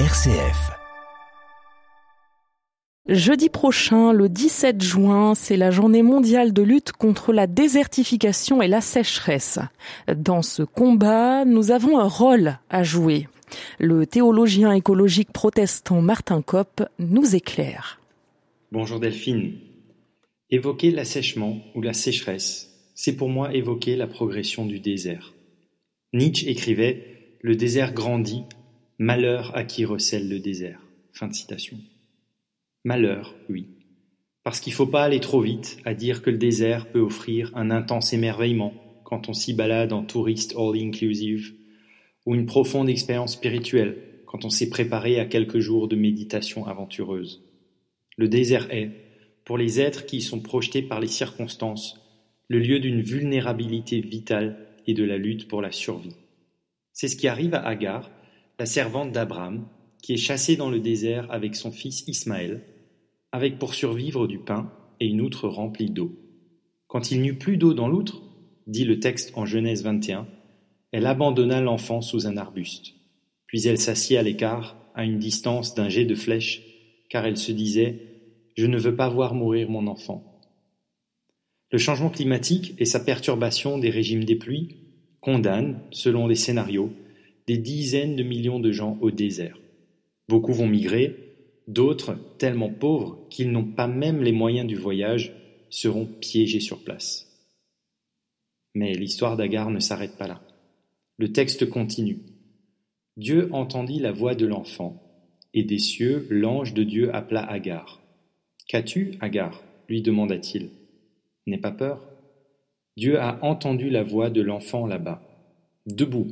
RCF. Jeudi prochain, le 17 juin, c'est la journée mondiale de lutte contre la désertification et la sécheresse. Dans ce combat, nous avons un rôle à jouer. Le théologien écologique protestant Martin Kopp nous éclaire. Bonjour Delphine. Évoquer l'assèchement ou la sécheresse, c'est pour moi évoquer la progression du désert. Nietzsche écrivait Le désert grandit, malheur à qui recèle le désert. Fin de citation. Malheur, oui. Parce qu'il ne faut pas aller trop vite à dire que le désert peut offrir un intense émerveillement quand on s'y balade en touriste all-inclusive, ou une profonde expérience spirituelle quand on s'est préparé à quelques jours de méditation aventureuse. Le désert est, pour les êtres qui y sont projetés par les circonstances, le lieu d'une vulnérabilité vitale et de la lutte pour la survie. C'est ce qui arrive à Agar, la servante d'Abraham, qui est chassée dans le désert avec son fils Ismaël, avec pour survivre du pain et une outre remplie d'eau. Quand il n'eut plus d'eau dans l'outre, dit le texte en Genèse 21, elle abandonna l'enfant sous un arbuste. Puis elle s'assit à l'écart, à une distance d'un jet de flèche, car elle se disait Je ne veux pas voir mourir mon enfant. Le changement climatique et sa perturbation des régimes des pluies condamnent, selon les scénarios, des dizaines de millions de gens au désert. Beaucoup vont migrer, d'autres, tellement pauvres qu'ils n'ont pas même les moyens du voyage, seront piégés sur place. Mais l'histoire d'Agar ne s'arrête pas là. Le texte continue. Dieu entendit la voix de l'enfant, et des cieux l'ange de Dieu appela Agar. Qu'as-tu, Agar? lui demanda-t-il. N'aie pas peur. Dieu a entendu la voix de l'enfant là-bas. Debout,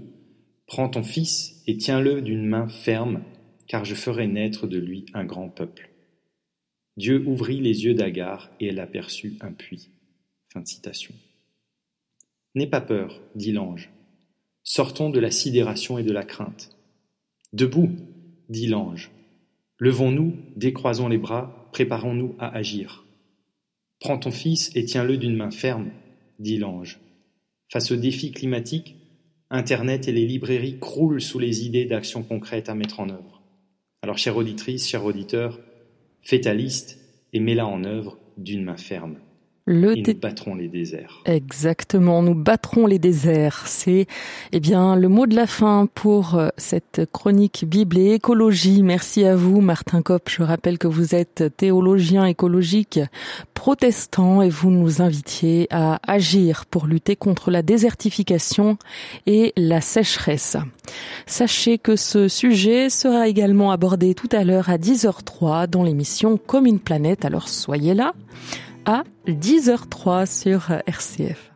prends ton fils et tiens-le d'une main ferme, car je ferai naître de lui un grand peuple. Dieu ouvrit les yeux d'Agar et elle aperçut un puits. N'aie pas peur, dit l'ange. Sortons de la sidération et de la crainte. Debout, dit l'ange. Levons-nous, décroisons les bras, préparons-nous à agir. Prends ton fils et tiens-le d'une main ferme, dit l'ange. Face au défi climatique, Internet et les librairies croulent sous les idées d'actions concrètes à mettre en œuvre. Alors, chère auditrice, cher auditeur, fais ta liste et mets-la en œuvre d'une main ferme. Le et nous battrons les déserts. Exactement, nous battrons les déserts. C'est eh bien le mot de la fin pour euh, cette chronique Bible et écologie. Merci à vous, Martin Kopp. Je rappelle que vous êtes théologien écologique protestant et vous nous invitiez à agir pour lutter contre la désertification et la sécheresse. Sachez que ce sujet sera également abordé tout à l'heure à 10h03 dans l'émission Comme une planète. Alors soyez là à 10h03 sur RCF.